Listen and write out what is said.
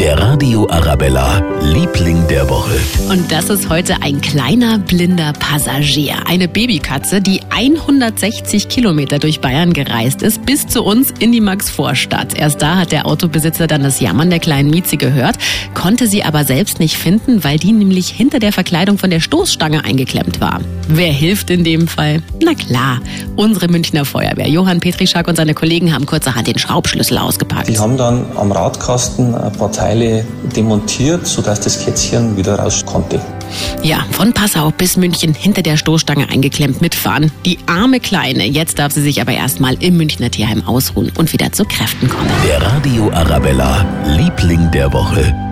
Der Radio Arabella, Liebling der Woche. Und das ist heute ein kleiner blinder Passagier. Eine Babykatze, die 160 Kilometer durch Bayern gereist ist, bis zu uns in die Maxvorstadt. Erst da hat der Autobesitzer dann das Jammern der kleinen Mieze gehört, konnte sie aber selbst nicht finden, weil die nämlich hinter der Verkleidung von der Stoßstange eingeklemmt war. Wer hilft in dem Fall? Na klar, unsere Münchner Feuerwehr. Johann Petrischak und seine Kollegen haben kurzerhand den Schraubschlüssel ausgepackt. Die haben dann am Radkasten ein paar Teile demontiert, sodass das Kätzchen wieder raus konnte. Ja, von Passau bis München hinter der Stoßstange eingeklemmt mitfahren. Die arme Kleine. Jetzt darf sie sich aber erstmal im Münchner Tierheim ausruhen und wieder zu Kräften kommen. Der Radio Arabella, Liebling der Woche.